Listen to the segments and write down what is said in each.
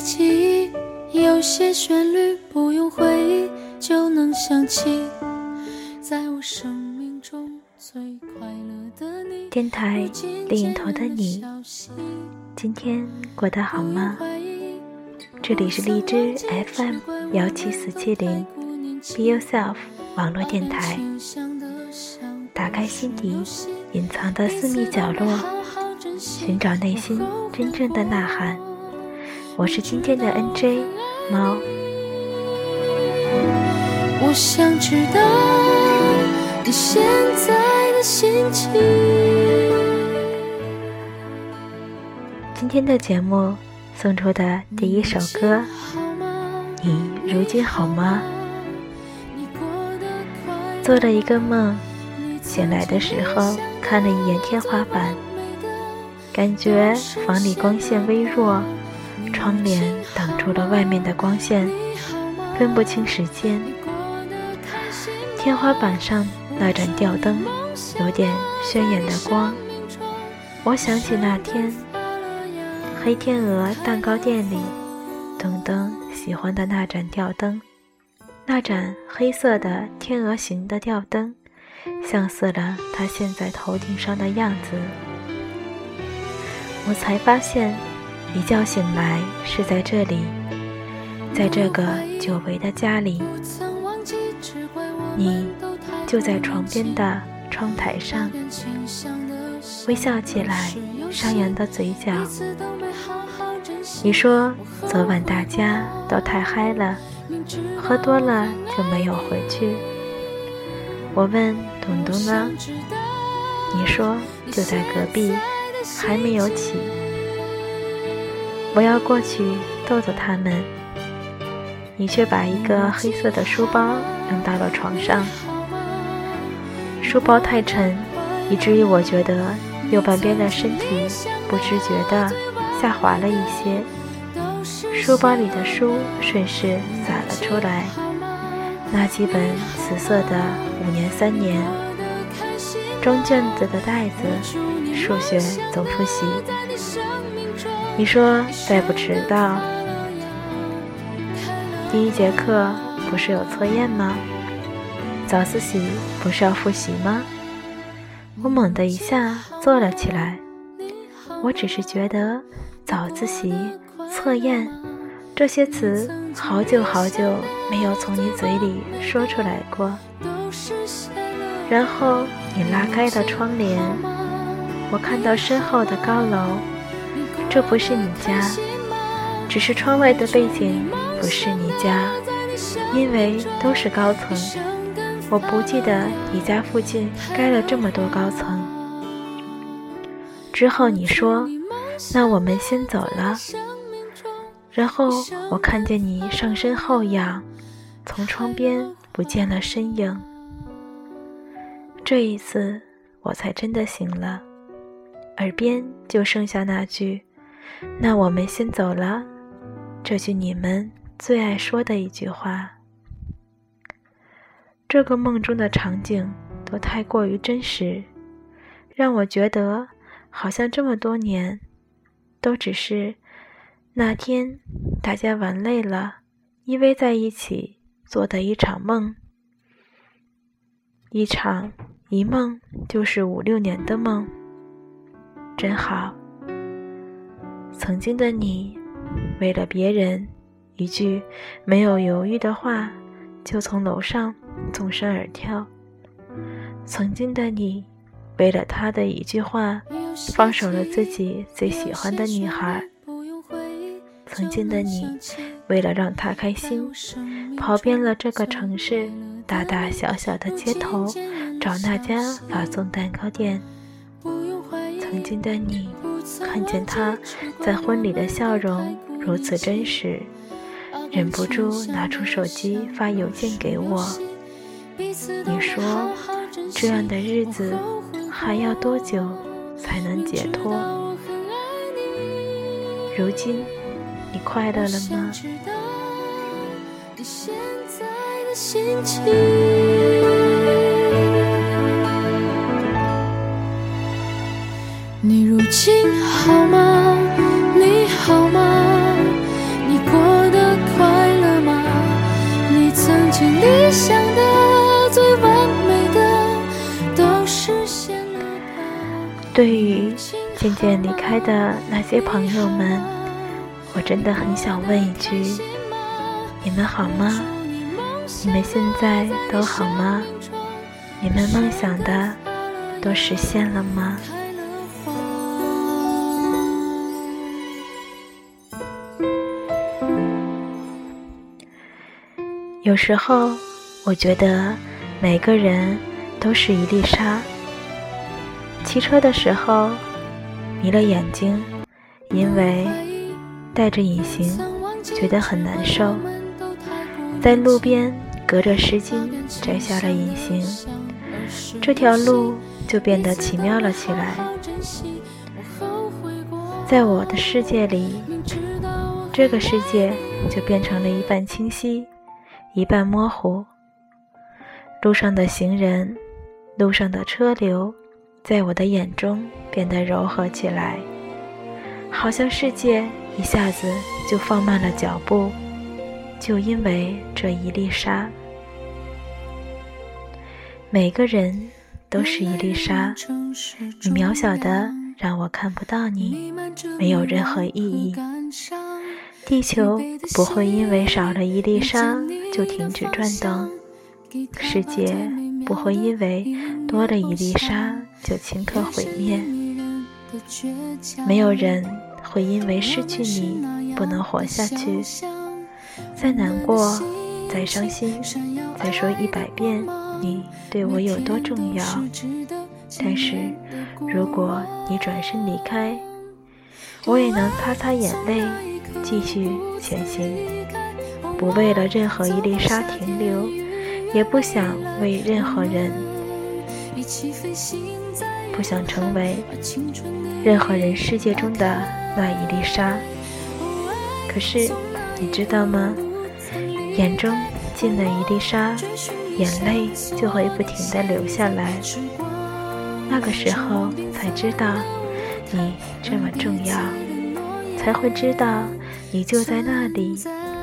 记忆，有些旋律，不用回忆就能想起，在我生命中最快乐的。电台另一头的你，今天过得好吗？这里是荔枝 FM 幺七四七零，Be Yourself 网络电台。打开心底隐藏的私密角落，寻找内心真正的呐喊。我是今天的 NJ 猫。我想知道你现在的心情。今天的节目送出的第一首歌，你如今好吗？做了一个梦，醒来的时候看了一眼天花板，感觉房里光线微弱。窗帘挡住了外面的光线，分不清时间。天花板上那盏吊灯有点炫眼的光，我想起那天黑天鹅蛋糕店里，东东喜欢的那盏吊灯，那盏黑色的天鹅形的吊灯，像似了他现在头顶上的样子。我才发现。一觉醒来是在这里，在这个久违的家里，你就在床边的窗台上，微笑起来，上扬的嘴角。你说昨晚大家都太嗨了，喝多了就没有回去。我问东东呢？你说就在隔壁，还没有起。我要过去逗逗他们，你却把一个黑色的书包扔到了床上。书包太沉，以至于我觉得右半边的身体不自觉地下滑了一些。书包里的书顺势洒了出来，那几本紫色的五年三年装卷子的袋子，数学总复习。你说再不迟到，第一节课不是有测验吗？早自习不是要复习吗？我猛地一下坐了起来。我只是觉得早自习、测验这些词，好久好久没有从你嘴里说出来过。然后你拉开了窗帘，我看到身后的高楼。这不是你家，只是窗外的背景不是你家，因为都是高层。我不记得你家附近盖了这么多高层。之后你说：“那我们先走了。”然后我看见你上身后仰，从窗边不见了身影。这一次我才真的醒了，耳边就剩下那句。那我们先走了，这句你们最爱说的一句话。这个梦中的场景都太过于真实，让我觉得好像这么多年，都只是那天大家玩累了，依偎在一起做的一场梦。一场一梦就是五六年的梦，真好。曾经的你，为了别人一句没有犹豫的话，就从楼上纵身而跳。曾经的你，为了他的一句话，放手了自己最喜欢的女孩。曾经的你，为了让他开心，跑遍了这个城市大大小小的街头，找那家发送蛋糕店。曾经的你。看见他在婚礼的笑容如此真实，忍不住拿出手机发邮件给我。你说，这样的日子还要多久才能解脱？如今，你快乐了吗？你如好吗？你好吗？你过得快乐吗？你曾经理想的最完美的都实现了吧？对于渐渐离开的那些朋友们我真的很想问一句你们好吗？你们现在都好吗？你们梦想的都实现了吗？有时候，我觉得每个人都是一粒沙。骑车的时候迷了眼睛，因为戴着隐形，觉得很难受。在路边隔着湿巾摘下了隐形，这条路就变得奇妙了起来。在我的世界里，这个世界就变成了一半清晰。一半模糊，路上的行人，路上的车流，在我的眼中变得柔和起来，好像世界一下子就放慢了脚步，就因为这一粒沙。每个人都是一粒沙，你渺小的让我看不到你，没有任何意义。地球不会因为少了一粒沙就停止转动，世界不会因为多了一粒沙就顷刻毁灭。没有人会因为失去你不能活下去。再难过，再伤心，再说一百遍你对我有多重要。但是，如果你转身离开，我也能擦擦眼泪。继续前行，不为了任何一粒沙停留，也不想为任何人，不想成为任何人世界中的那一粒沙。可是，你知道吗？眼中进了一粒沙，眼泪就会不停地流下来。那个时候才知道，你这么重要，才会知道。你就在那里，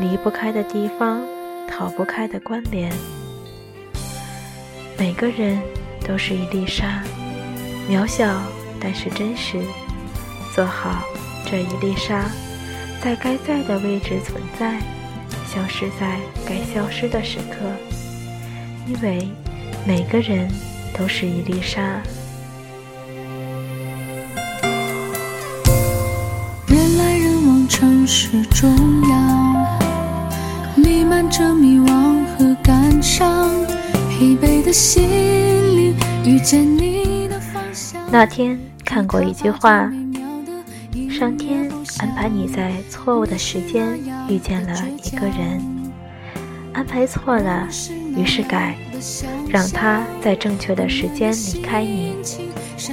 离不开的地方，逃不开的关联。每个人都是一粒沙，渺小但是真实。做好这一粒沙，在该在的位置存在，消失在该消失的时刻。因为每个人都是一粒沙。城市中央，弥漫着迷惘和感伤，疲惫的心灵遇见你的。那天看过一句话：上天安排你在错误的时间遇见了一个人，安排错了，于是改，让他在正确的时间离开你，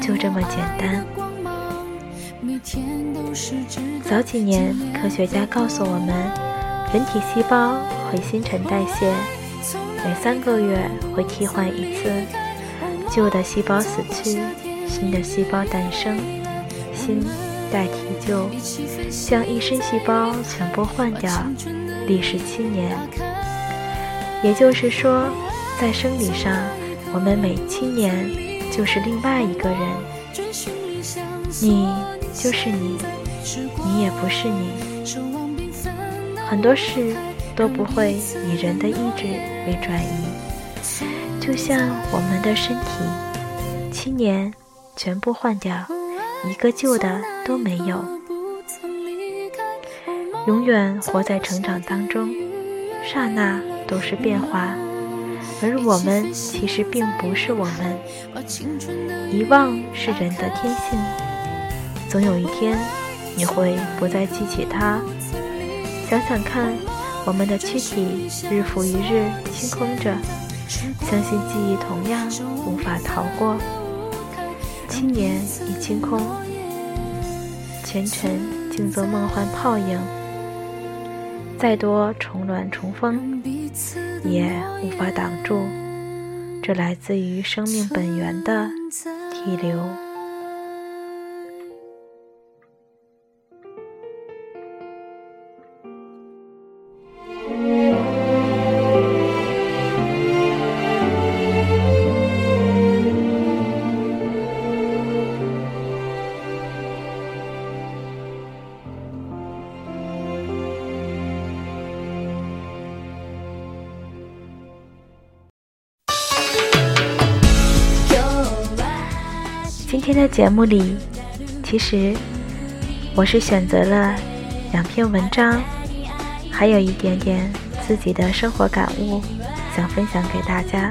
就这么简单。早几年，科学家告诉我们，人体细胞会新陈代谢，每三个月会替换一次，旧的细胞死去，新的细胞诞生，新代替旧，将一身细胞全部换掉，历时七年。也就是说，在生理上，我们每七年就是另外一个人。你。就是你，你也不是你。很多事都不会以人的意志为转移，就像我们的身体，七年全部换掉，一个旧的都没有。永远活在成长当中，刹那都是变化，而我们其实并不是我们。遗忘是人的天性。总有一天，你会不再记起他。想想看，我们的躯体日复一日清空着，相信记忆同样无法逃过。七年已清空，前尘静作梦幻泡影，再多重峦重峰，也无法挡住这来自于生命本源的提流。天的节目里，其实我是选择了两篇文章，还有一点点自己的生活感悟，想分享给大家。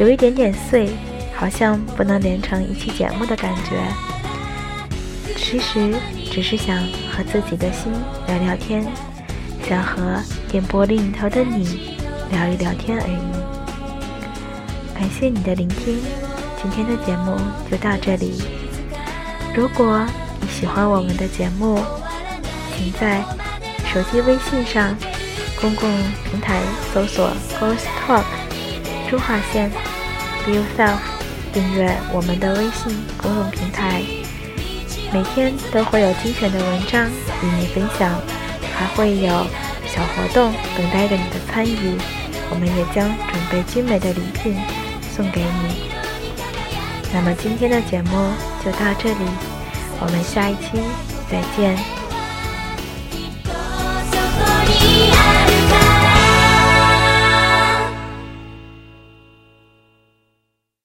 有一点点碎，好像不能连成一期节目的感觉。其实只是想和自己的心聊聊天，想和电波另一头的你聊一聊天而已。感谢你的聆听，今天的节目就到这里。如果你喜欢我们的节目，请在手机微信上公共平台搜索 “Ghost Talk”，中划线 “Be Yourself”，订阅我们的微信公众平台。每天都会有精选的文章与你分享，还会有小活动等待着你的参与。我们也将准备精美的礼品送给你。那么今天的节目就到这里，我们下一期再见。